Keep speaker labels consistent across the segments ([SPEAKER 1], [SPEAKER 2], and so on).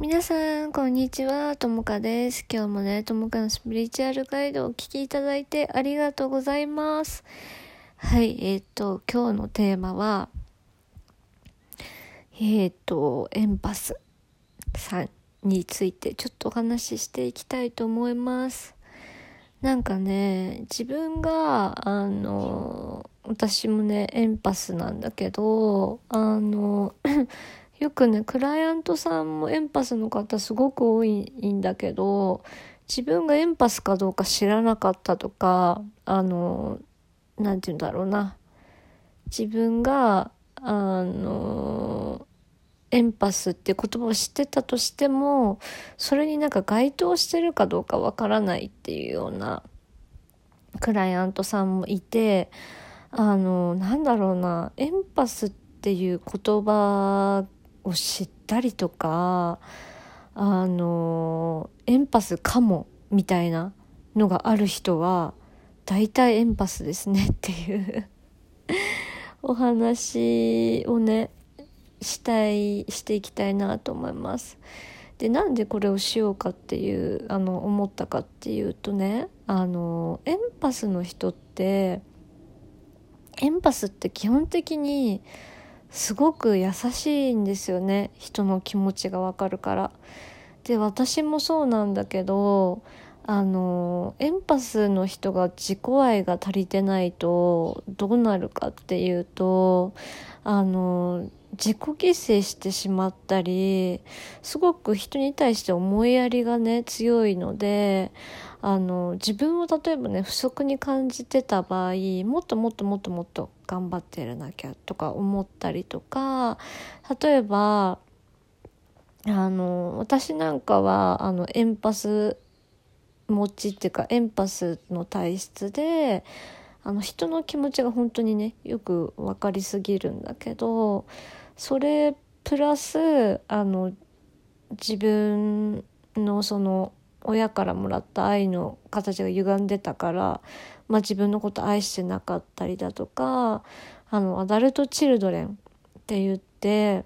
[SPEAKER 1] 皆さん、こんにちは。ともかです。今日もね、ともかのスピリチュアルガイドをお聞きいただいてありがとうございます。はい、えっ、ー、と、今日のテーマは、えっ、ー、と、エンパスさんについてちょっとお話ししていきたいと思います。なんかね、自分が、あの、私もね、エンパスなんだけど、あの、よくね、クライアントさんもエンパスの方すごく多いんだけど、自分がエンパスかどうか知らなかったとか、あの、なんて言うんだろうな。自分が、あの、エンパスって言葉を知ってたとしても、それになんか該当してるかどうかわからないっていうようなクライアントさんもいて、あの、なんだろうな、エンパスっていう言葉を知ったりとかあのエンパスかもみたいなのがある人は大体エンパスですねっていう お話をねしたいしていきたいなと思います。でなんでこれをしようかっていうあの思ったかっていうとねあのエンパスの人ってエンパスって基本的にすごく優しいんですよね人の気持ちがわかるから。で私もそうなんだけどあのエンパスの人が自己愛が足りてないとどうなるかっていうとあの自己犠牲してしまったりすごく人に対して思いやりがね強いのであの自分を例えばね不足に感じてた場合もっともっともっともっと頑張ってやらなきゃとか思ったりとか例えばあの私なんかはあのエンパス持ちっていうかエンパスの体質であの人の気持ちが本当にねよく分かりすぎるんだけどそれプラスあの自分のその親からもらった愛の形が歪んでたから、まあ、自分のこと愛してなかったりだとかあのアダルト・チルドレンって言って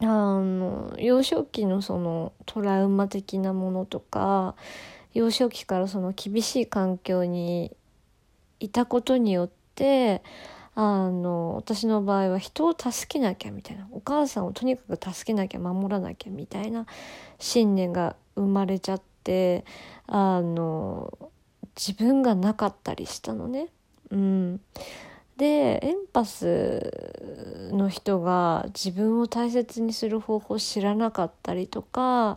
[SPEAKER 1] あの幼少期のそのトラウマ的なものとか幼少期からその厳しい環境にいたことによってあの私の場合は人を助けなきゃみたいなお母さんをとにかく助けなきゃ守らなきゃみたいな信念が生まれちゃってあの自分がなかったりしたのね。うん、でエンパスの人が自分を大切にする方法を知らなかったりとか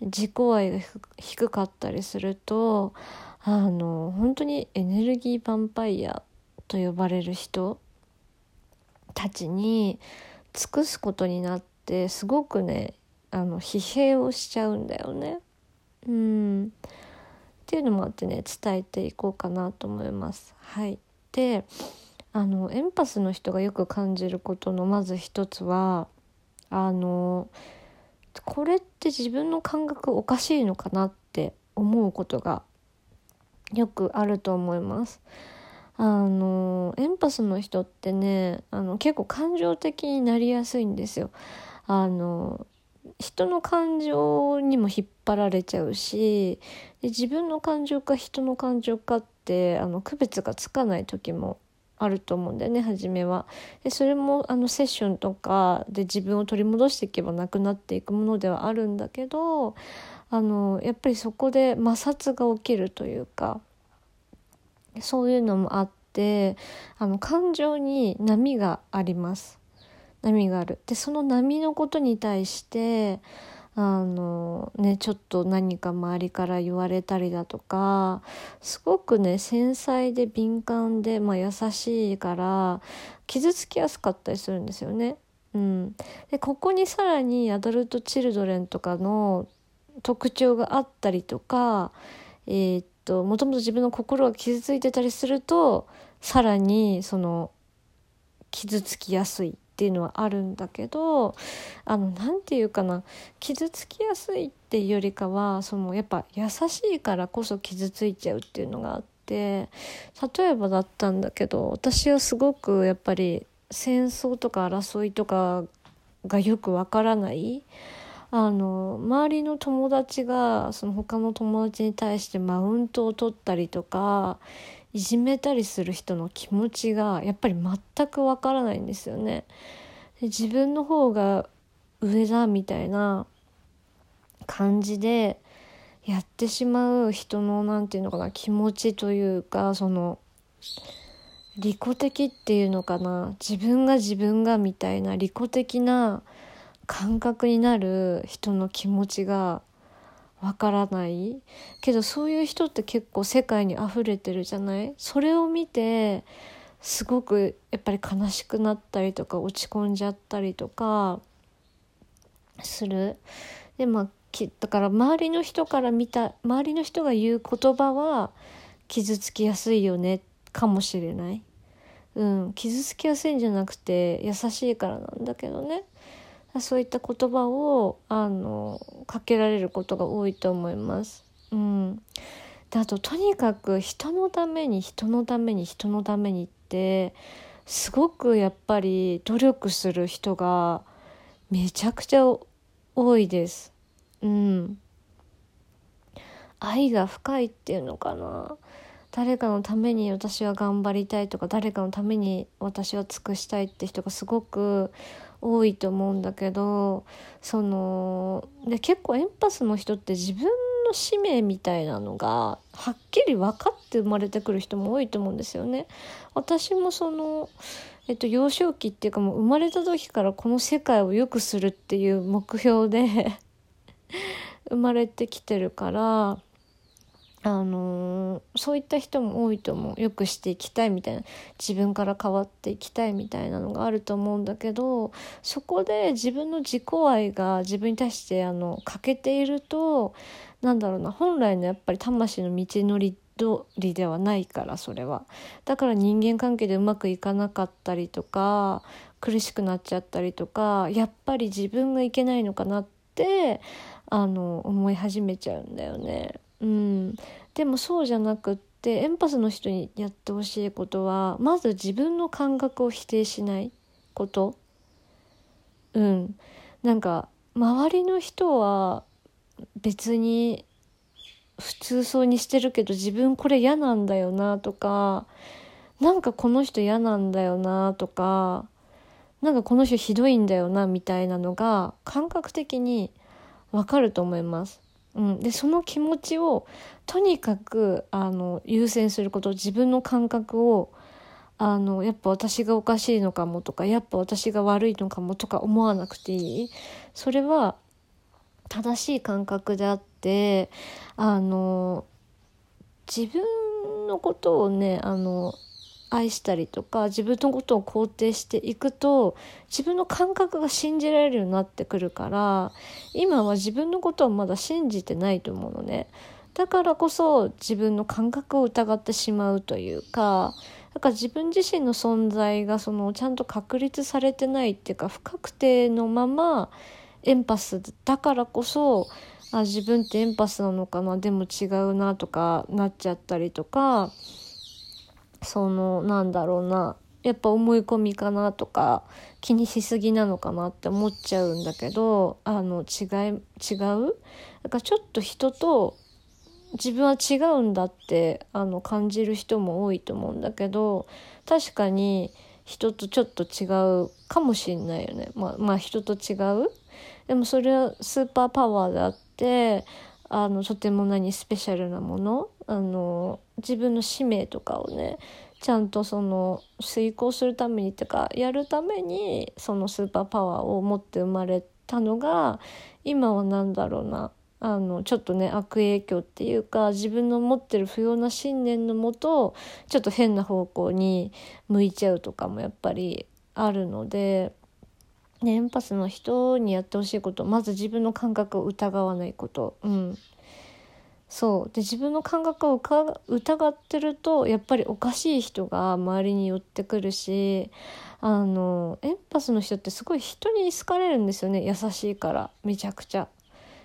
[SPEAKER 1] 自己愛が低かったりするとあの本当にエネルギーヴァンパイアと呼ばれる人たちに尽くすことになってすごくねあの疲弊をしちゃうんだよね。うんっていうのもあってね伝えていこうかなと思います。はい、であのエンパスの人がよく感じることのまず一つはあのこれって自分の感覚おかしいのかなって思うことがよくあると思います。あのエンパスの人ってねあの結構感情的になりやすいんですよ。あの人の感情にも引っ張られちゃうしで自分の感情か人の感情かってあの区別がつかない時もあると思うんだよね初めは。でそれもあのセッションとかで自分を取り戻していけばなくなっていくものではあるんだけどあのやっぱりそこで摩擦が起きるというかそういうのもあってあの感情に波があります。波がある。でその波のことに対してあのねちょっと何か周りから言われたりだとかすごくね繊細で敏感で、まあ、優しいから傷つきやすかったりするんですよね。うん、でここにさらにアダルト・チルドレンとかの特徴があったりとか、えー、っともともと自分の心が傷ついてたりするとさらにその傷つきやすいっていうのはあるんだけどあの何て言うかな傷つきやすいっていうよりかはそのやっぱ優しいからこそ傷ついちゃうっていうのがあって例えばだったんだけど私はすごくやっぱり戦争とか争いとかがよくわからないあの周りの友達がその他の友達に対してマウントを取ったりとかいじめたりする人の気持ちがやっぱり全くわからないんですよね。で自分の方が上だみたいな感じでやってしまう人の何て言うのかな気持ちというかその利己的っていうのかな自分が自分がみたいな利己的な感覚になる人の気持ちがわからないけどそういう人って結構世界に溢れてるじゃない？それを見てすごくやっぱり悲しくなったりとか落ち込んじゃったりとかする。でまあだから周りの人から見た周りの人が言う言葉は傷つきやすいよねかもしれない。うん、傷つきやすいんじゃなくて優しいからなんだけどねそういった言葉をあのかけられることが多いと思います。うん、であととにかく人のために人のために人のためにってすごくやっぱり努力する人がめちゃくちゃ多いです。うん。愛が深いっていうのかな。誰かのために私は頑張りたいとか誰かのために私は尽くしたいって人がすごく多いと思うんだけどそので結構エンパスの人って自分の使命みたいなのがはっきり分かって生まれてくる人も多いと思うんですよね。私もそのえっと、幼少期っていうかもう生まれた時からこの世界を良くするっていう目標で 生まれてきてるからあのー、そういった人も多いと思う。よくしていきたいみたいな。自分から変わっていきたいみたいなのがあると思うんだけどそこで自分の自己愛が自分に対してあの欠けているとなんだろうな本来のやっぱり魂の道のり通りではないからそれは。だから人間関係でうまくいかなかったりとか苦しくなっちゃったりとかやっぱり自分がいけないのかなってあの思い始めちゃうんだよね。うん、でもそうじゃなくってエンパスの人にやってほしいことはまず自分の感覚を否定しないこと。うん。なんか周りの人は別に普通そうにしてるけど自分これ嫌なんだよなとかなんかこの人嫌なんだよなとかなんかこの人ひどいんだよなみたいなのが感覚的にわかると思います。うん、でその気持ちをとにかくあの優先すること自分の感覚をあのやっぱ私がおかしいのかもとかやっぱ私が悪いのかもとか思わなくていい。それは正しい感覚であってあの自分のことをねあの愛したりとか自分のことを肯定していくと自分の感覚が信じられるようになってくるから今は自分のことをまだ信じてないと思うのね。だからこそ自分の感覚を疑ってしまうというかだから自分自身の存在がそのちゃんと確立されてないっていうか不確定のままエンパスだからこそあ自分ってエンパスなのかなでも違うなとかなっちゃったりとかそのなんだろうな。やっぱ思い込みかなとか気にしすぎなのかなって思っちゃうんだけどあの違い違う？だからちょっと人と自分は違うんだってあの感じる人も多いと思うんだけど確かに人とちょっと違うかもしんないよね。まあ、まあ人と違う？でもそれはスーパーパワーであってあのとても何？スペシャルなもの？あの自分の使命とかをねちゃんとその遂行するためにっていうかやるためにそのスーパーパワーを持って生まれたのが今は何だろうなあのちょっとね悪影響っていうか自分の持ってる不要な信念のもとちょっと変な方向に向いちゃうとかもやっぱりあるので、ね、エンパスの人にやってほしいことまず自分の感覚を疑わないこと。うんそう。で自分の感覚を疑ってるとやっぱりおかしい人が周りに寄ってくるしあのエンパスの人ってすごい人に好かれるんですよね。優しいから。めちゃくちゃ。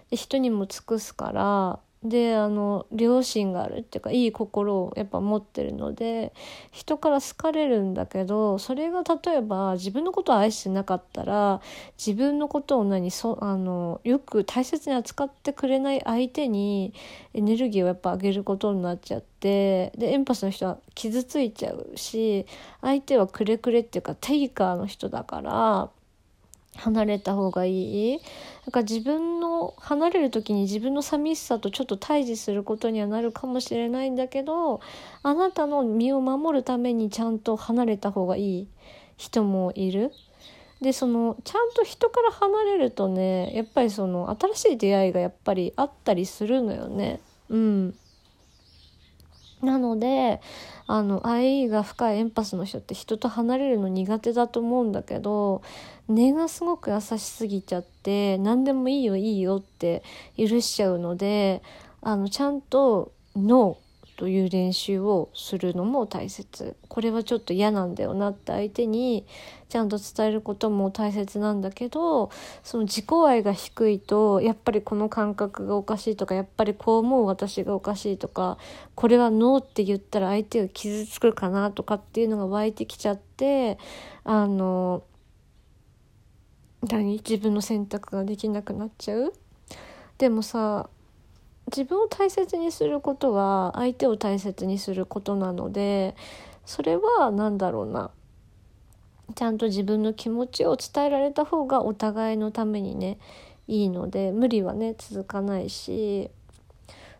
[SPEAKER 1] で人にも尽くすから。であの良心があるっていうかいい心をやっぱ持ってるので人から好かれるんだけどそれが例えば自分のことを愛してなかったら自分のことを何そあのよく大切に扱ってくれない相手にエネルギーをやっぱ上げることになっちゃってでエンパスの人は傷ついちゃうし相手はくれくれっていうかテイカーの人だから。離れた方がいい？だか自分の離れる時に自分の寂しさとちょっと対峙することにはなるかもしれないんだけどあなたの身を守るためにちゃんと離れた方がいい人もいる。でそのちゃんと人から離れるとねやっぱりその新しい出会いがやっぱりあったりするのよね。うん、なのであの愛が深いエンパスの人って人と離れるの苦手だと思うんだけど根がすごく優しすぎちゃって何でもいいよいいよって許しちゃうのであのちゃんと「ノー」という練習をするのも大切。これはちょっと嫌なんだよなって相手にちゃんと伝えることも大切なんだけどその自己愛が低いとやっぱりこの感覚がおかしいとかやっぱりこう思う私がおかしいとかこれはノーって言ったら相手が傷つくかなとかっていうのが湧いてきちゃってあの何？自分の選択ができなくなっちゃう？でもさ自分を大切にすることは相手を大切にすることなのでそれは何だろうな。ちゃんと自分の気持ちを伝えられた方がお互いのためにねいいので無理はね続かないし。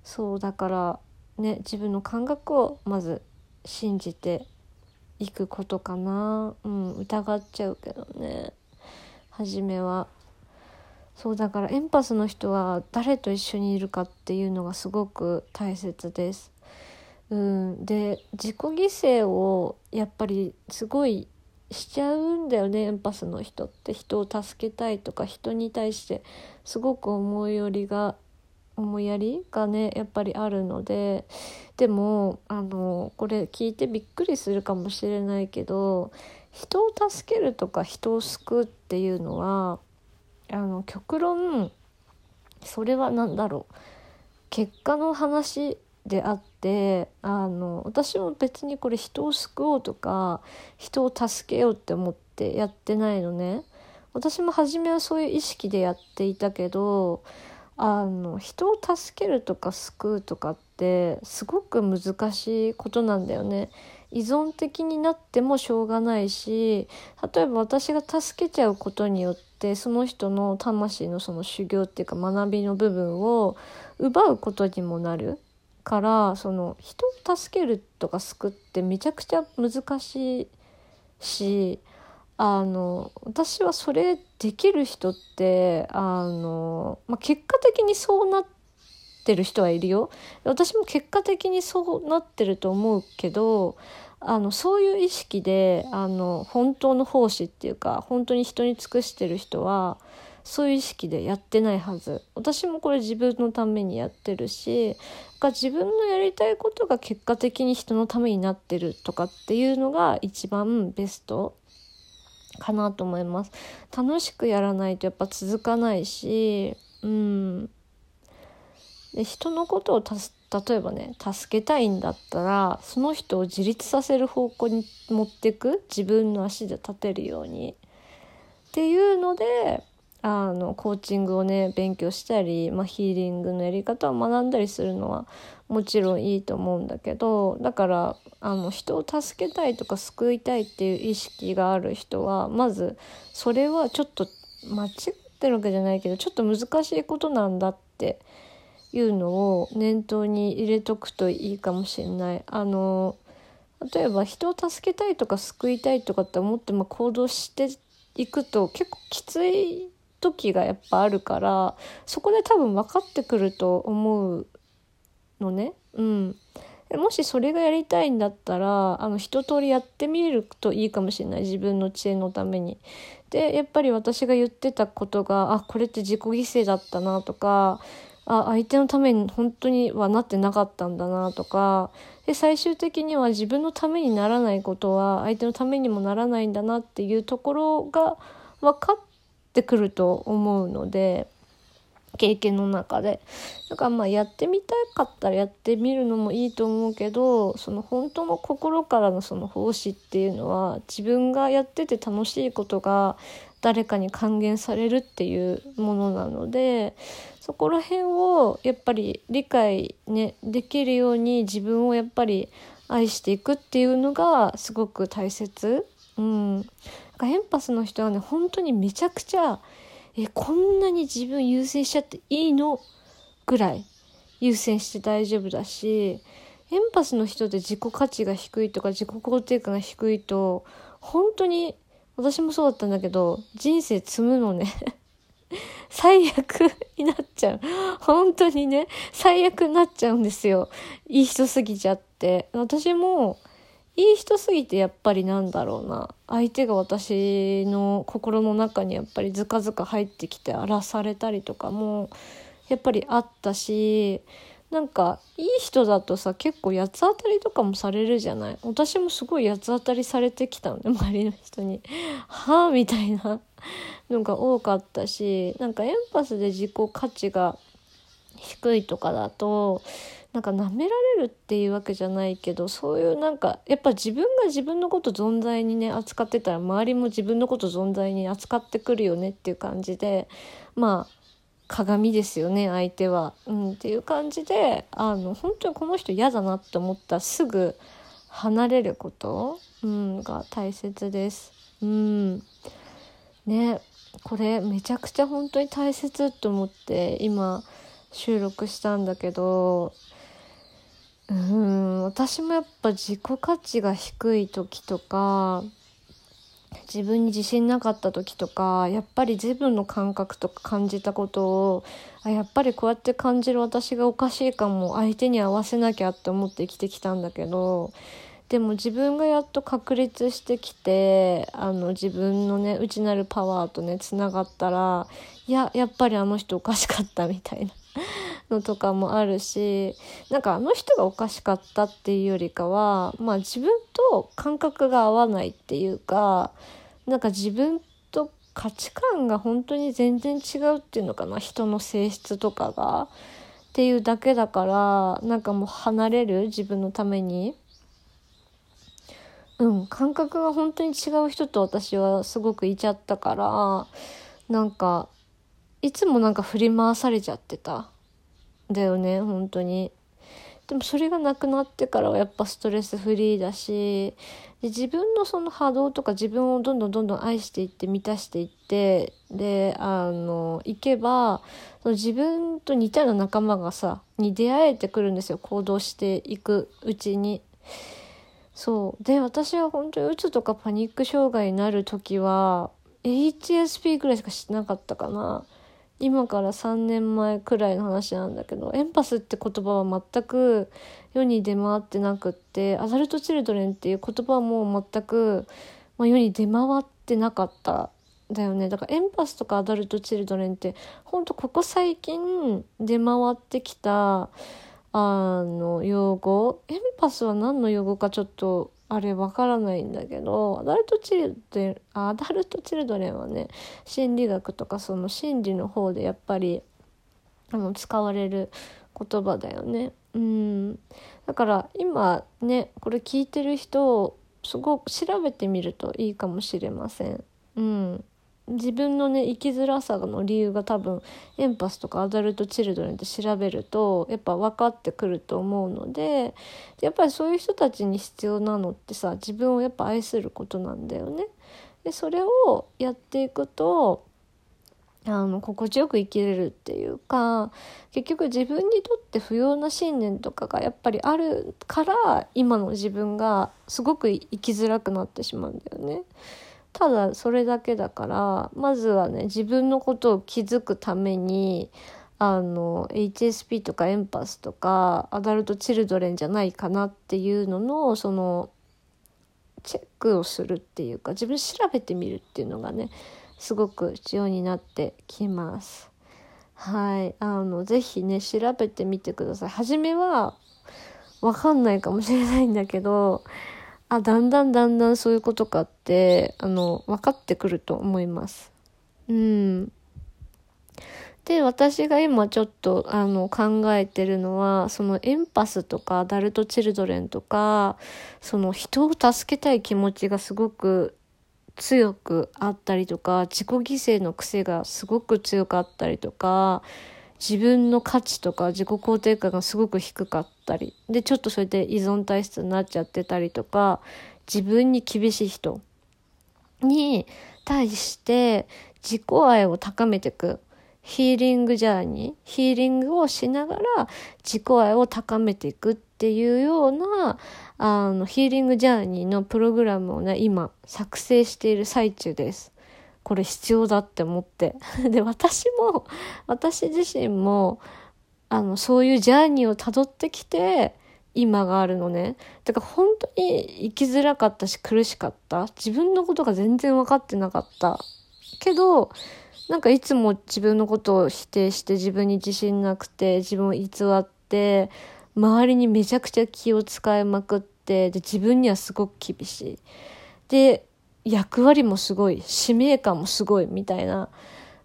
[SPEAKER 1] そうだからね自分の感覚をまず信じていくことかな。うん疑っちゃうけどね。初めは。そうだからエンパスの人は誰と一緒にいるかっていうのがすごく大切です。うん、で自己犠牲をやっぱりすごいしちゃうんだよねエンパスの人って人を助けたいとか人に対してすごく思い寄りが思いやりがねやっぱりあるのででもあのこれ聞いてびっくりするかもしれないけど人を助けるとか人を救うっていうのはあの極論それは何だろう。結果の話であってあの私も別にこれ人を救おうとか人を助けようって思ってやってないのね。私も初めはそういう意識でやっていたけどあの人を助けるとか救うとかってすごく難しいことなんだよね。依存的になってもしょうがないし例えば私が助けちゃうことによってその人の魂のその修行っていうか学びの部分を奪うことにもなるからその人を助けるとか救ってめちゃくちゃ難しいしあの私はそれできる人ってあの、まあ、結果的にそうなってる人はいるよ。私も結果的にそうなってると思うけどあのそういう意識であの本当の奉仕っていうか本当に人に尽くしてる人はそういう意識でやってないはず。私もこれ自分のためにやってるし自分のやりたいことが結果的に人のためになってるとかっていうのが一番ベスト。かなと思います。楽しくやらないとやっぱ続かないしうん。で人のことを例えばね助けたいんだったらその人を自立させる方向に持ってく自分の足で立てるように。っていうのであのコーチングをね勉強したり、まあ、ヒーリングのやり方を学んだりするのはもちろんいいと思うんだけどだからあの人を助けたいとか救いたいっていう意識がある人はまずそれはちょっと間違ってるわけじゃないけどちょっと難しいことなんだっていうのを念頭に入れとくといいかもしれない。あの例えば人を助けたいとか救いたいとかって思っても行動していくと結構きつい時がやっぱあるからそこで多分分かってくると思うのね。うん、もしそれがやりたいんだったらあの一通りやってみるといいかもしれない自分の知恵のために。でやっぱり私が言ってたことがあこれって自己犠牲だったなとかあ相手のために本当にはなってなかったんだなとかで最終的には自分のためにならないことは相手のためにもならないんだなっていうところが分かってくると思うので経験の中で。だからまあやってみたかったらやってみるのもいいと思うけど、その本当の心からのその奉仕っていうのは自分がやってて楽しいことが誰かに還元されるっていうものなので、そこら辺をやっぱり理解ね、できるように自分をやっぱり愛していくっていうのがすごく大切。うん。なんかエンパスの人はね、本当にめちゃくちゃえ、こんなに自分優先しちゃっていいの？ぐらい優先して大丈夫だし、エンパスの人で自己価値が低いとか自己肯定感が低いと、本当に、私もそうだったんだけど、人生積むのね 最悪になっちゃう。本当にね、最悪になっちゃうんですよ。いい人すぎちゃって。私も、いい人すぎてやっぱりなんだろうな。相手が私の心の中にやっぱりずかずか入ってきて荒らされたりとかもやっぱりあったしなんかいい人だとさ結構八つ当たりとかもされるじゃない？私もすごい八つ当たりされてきたのね周りの人に。はあみたいな。のが多かったしなんかエンパスで自己価値が低いとかだとなんか舐められるっていうわけじゃないけどそういうなんかやっぱ自分が自分のこと存在にね扱ってたら周りも自分のこと存在に扱ってくるよねっていう感じでまあ鏡ですよね相手は、うん、っていう感じであの本当にこの人嫌だなって思ったらすぐ離れること、うん、が大切です。うん、ねこれめちゃくちゃ本当に大切と思って今収録したんだけどうん私もやっぱ自己価値が低い時とか自分に自信なかった時とかやっぱり自分の感覚とか感じたことをあやっぱりこうやって感じる私がおかしいかも相手に合わせなきゃって思って生きてきたんだけどでも自分がやっと確立してきてあの自分のね内なるパワーとねつながったらいややっぱりあの人おかしかったみたいな。のとかもあるしなんかあの人がおかしかったっていうよりかはまあ自分と感覚が合わないっていうかなんか自分と価値観が本当に全然違うっていうのかな人の性質とかが。っていうだけだからなんかもう離れる自分のために。うん感覚が本当に違う人と私はすごくいちゃったからなんかいつもなんか振り回されちゃってた。だよね本当にでもそれがなくなってからはやっぱストレスフリーだしで自分のその波動とか自分をどんどんどんどん愛していって満たしていってであの行けばその自分と似たような仲間がさに出会えてくるんですよ行動していくうちに。そうで私は本当にうつとかパニック障害になる時は HSP ぐらいしかしてなかったかな。今から3年前くらいの話なんだけどエンパスって言葉は全く世に出回ってなくってアダルト・チルドレンっていう言葉も全く、まあ、世に出回ってなかっただよね。だからエンパスとかアダルト・チルドレンってほんとここ最近出回ってきたあの用語？エンパスは何の用語かちょっとあれわからないんだけどアダルトチルドレンアダルトチルドレンはね心理学とかその心理の方でやっぱりあの使われる言葉だよね。うん、だから今ねこれ聞いてる人すごく調べてみるといいかもしれません。うん自分のね生きづらさの理由が多分エンパスとかアダルト・チルドレンで調べるとやっぱ分かってくると思うのでやっぱりそういう人たちに必要なのってさ自分をやっぱ愛することなんだよね。でそれをやっていくとあの心地よく生きれるっていうか結局自分にとって不要な信念とかがやっぱりあるから今の自分がすごく生きづらくなってしまうんだよね。ただそれだけだからまずはね自分のことを気づくためにあの HSP とかエンパスとかアダルト・チルドレンじゃないかなっていうののそのチェックをするっていうか自分調べてみるっていうのがねすごく必要になってきます。はい。あの、ぜひね、調べてみてください。初めは、わかんないかもしれないんだけど、あ、だんだんだんだんそういうことかって、あの、分かってくると思います。うん。で、私が今ちょっとあの考えてるのは、そのエンパスとかアダルト・チルドレンとか、その人を助けたい気持ちがすごく強くあったりとか、自己犠牲の癖がすごく強かったりとか、自分の価値とか自己肯定感がすごく低かったり、で、ちょっとそれで依存体質になっちゃってたりとか、自分に厳しい人に対して自己愛を高めていく。ヒーリングジャーニー、ヒーリングをしながら自己愛を高めていくっていうような、あの、ヒーリングジャーニーのプログラムをね、今、作成している最中です。これ必要だって思って。で、私も、私自身も、あの、そういうジャーニーを辿ってきて、今があるのね。だから本当に生きづらかったし苦しかった。自分のことが全然分かってなかった。けど、なんかいつも自分のことを否定して自分に自信なくて自分を偽って周りにめちゃくちゃ気を使いまくってで自分にはすごく厳しい。で役割もすごい使命感もすごいみたいな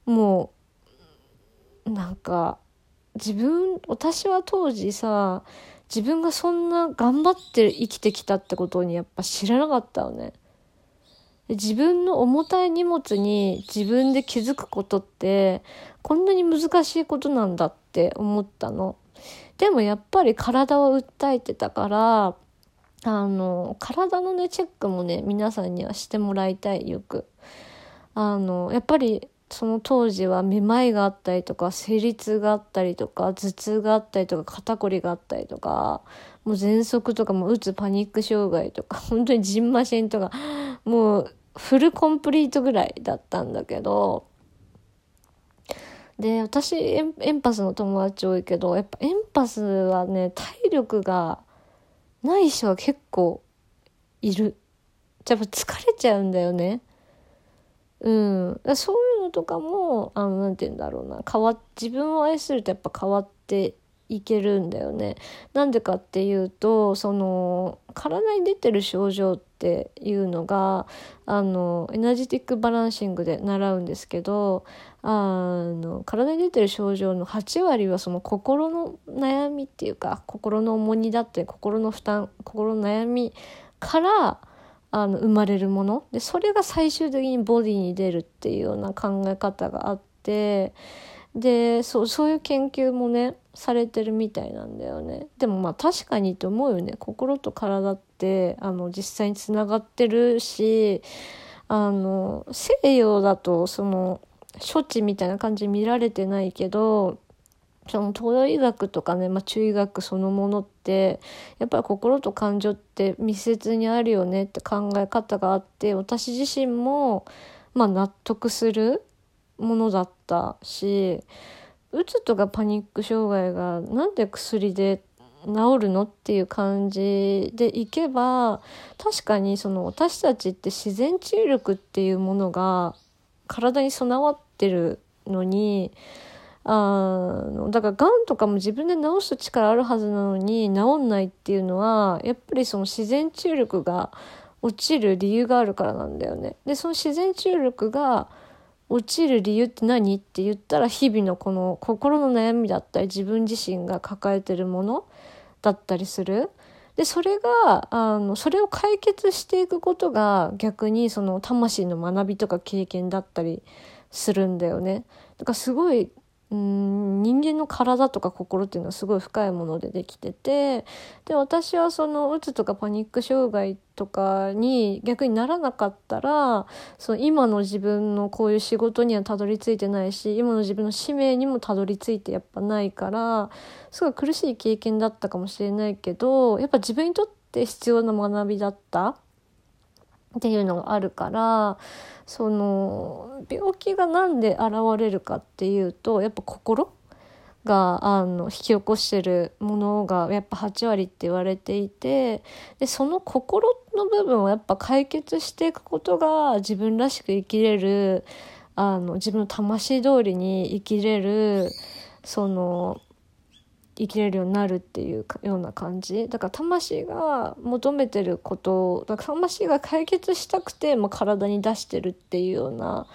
[SPEAKER 1] もうなんか自分私は当時さ自分がそんな頑張って生きてきたってことにやっぱ知らなかったよね。自分の重たい荷物に自分で気づくことってこんなに難しいことなんだって思ったの。でもやっぱり体を訴えてたからあの体のねチェックもね皆さんにはしてもらいたいよく。あのやっぱりその当時はめまいがあったりとか生理痛があったりとか頭痛があったりとか肩こりがあったりとかもう喘息とかもうつパニック障害とか 本当にジンマシンとかもうフルコンプリートぐらいだったんだけどで私エンエンパスの友達多いけどやっぱエンパスはね体力がない人は結構いる。やっぱ疲れちゃうんだよね。うん。そういうのとかも、あの、なんて言うんだろうな。変わ自分を愛するとやっぱ変わっていけるんだよね。なんでかっていうと、その、体に出てる症状っていうのが、あの、エナジティックバランシングで習うんですけど、あの、体に出てる症状の8割はその心の悩みっていうか、心の重荷だったり、心の負担、心の悩みから、あの、生まれるもの。で、それが最終的にボディに出るっていうような考え方があって、でそうそういう研究もねされてるみたいなんだよねでもまあ確かにと思うよね心と体ってあの実際につながってるしあの西洋だとその処置みたいな感じで見られてないけどその東洋医学とかね、まあ、中医学そのものってやっぱり心と感情って密接にあるよねって考え方があって私自身もまあ納得するものだったしうつとかパニック障害がなんで薬で治るのっていう感じでいけば確かにその私たちって自然治癒力っていうものが体に備わってるのにあのだからがんとかも自分で治す力あるはずなのに治んないっていうのはやっぱりその自然治癒力が落ちる理由があるからなんだよね。でその自然治癒力が落ちる理由って何？って言ったら日々のこの心の悩みだったり自分自身が抱えてるものだったりする。で、それが、あの、それを解決していくことが逆にその魂の学びとか経験だったりするんだよね。だからすごいうん人間の体とか心っていうのはすごい深いものでできててで私はそのうつとかパニック障害とかに逆にならなかったらその今の自分のこういう仕事にはたどり着いてないし今の自分の使命にもたどり着いてやっぱないからすごい苦しい経験だったかもしれないけどやっぱ自分にとって必要な学びだったっていうのがあるからその病気が何で現れるかっていうとやっぱ心があの引き起こしてるものがやっぱ8割って言われていてでその心の部分をやっぱ解決していくことが自分らしく生きれるあの自分の魂通りに生きれるその生きれるようになるっていうような感じ。だから魂が求めてることだから魂が解決したくて、まあ、体に出してるっていうような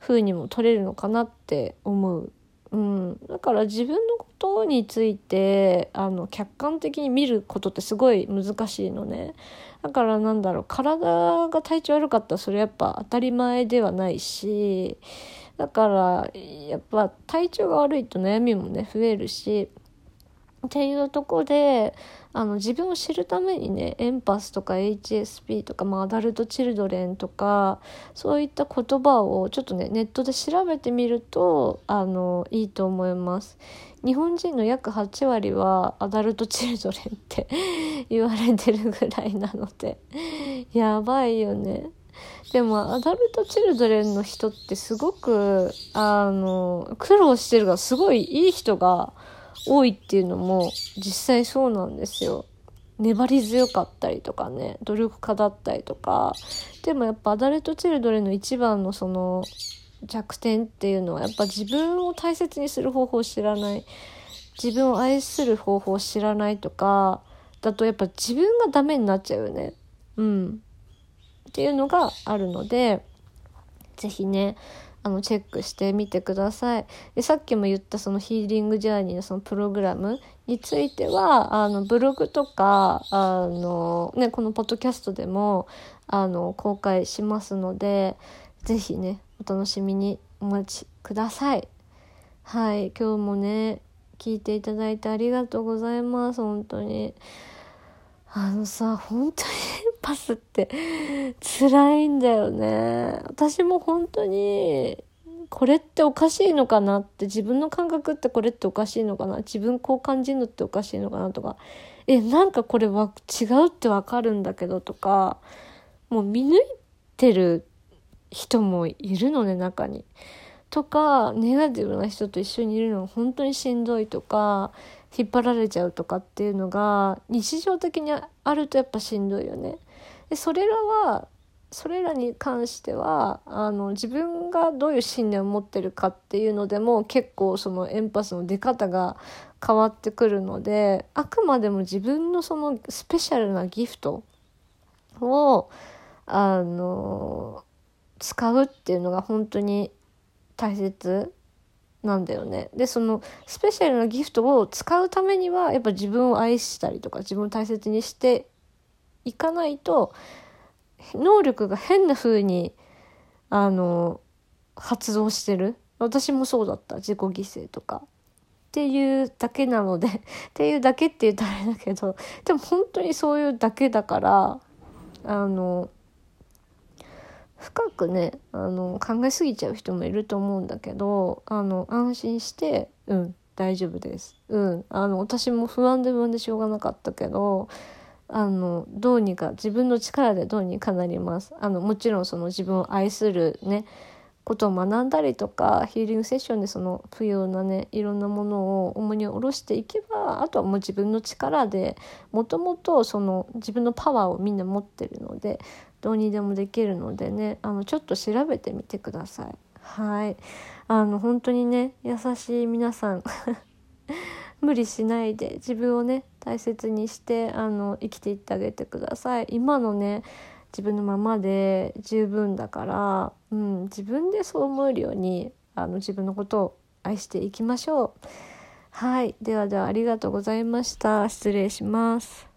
[SPEAKER 1] 風にも取れるのかなって思う。うん、だから自分のことについてあの客観的に見ることってすごい難しいのね。だからなんだろう体が体調悪かったらそれやっぱ当たり前ではないしだからやっぱ体調が悪いと悩みもね増えるしっていうとこであの自分を知るためにねエンパスとか HSP とか、まあ、アダルト・チルドレンとかそういった言葉をちょっとねネットで調べてみるとあのいいと思います。日本人の約8割はアダルト・チルドレンって 言われてるぐらいなのでやばいよね。でもアダルト・チルドレンの人ってすごくあの苦労してるがすごいいい人が多いっていうのも実際そうなんですよ。粘り強かったりとかね努力家だったりとかでもやっぱアダルト・チルドレンの一番のその弱点っていうのはやっぱ自分を大切にする方法を知らない自分を愛する方法を知らないとかだとやっぱ自分がダメになっちゃうよね。うん。っていうのがあるので是非ねあのチェックしてみてください。でさっきも言ったそのヒーリングジャーニーのそのプログラムについてはあのブログとかあの、ね、このポッドキャストでもあの公開しますので是非ねお楽しみにお待ちください。はい今日もね聞いていただいてありがとうございます本当に。あのさ本当にパスって辛いんだよね。私も本当に、これっておかしいのかなって自分の感覚ってこれっておかしいのかな自分こう感じるのっておかしいのかなとかえなんかこれは違うってわかるんだけどとかもう見抜いてる人もいるのね中に。とかネガティブな人と一緒にいるのが本当にしんどいとか引っ張られちゃうとかっていうのが日常的にあるとやっぱしんどいよね。でそれらはそれらに関してはあの自分がどういう信念を持ってるかっていうのでも結構そのエンパスの出方が変わってくるのであくまでも自分のそのスペシャルなギフトをあの使うっていうのが本当に大切なんだよね。でそのスペシャルなギフトを使うためにはやっぱ自分を愛したりとか自分を大切にしていかないと能力が変な風にあの発動してる。私もそうだった。自己犠牲とか。っていうだけなので っていうだけって言ったらあれだけどでも本当にそういうだけだからあの深くねあの考えすぎちゃう人もいると思うんだけどあの安心してうん大丈夫です。うんあの私も不安で不安でしょうがなかったけどあのどうにか自分の力でどうにかなります。あのもちろんその自分を愛するねことを学んだりとかヒーリングセッションでその不要なねいろんなものを重荷を下ろしていけばあとはもう自分の力でもともとその自分のパワーをみんな持ってるのでどうにでもできるのでねあのちょっと調べてみてください。はい。あの本当にね優しい皆さん。無理しないで自分をね大切にしてあの生きていってあげてください。今のね自分のままで十分だから、うん、自分でそう思えるようにあの自分のことを愛していきましょう。はい。ではではありがとうございました。失礼します。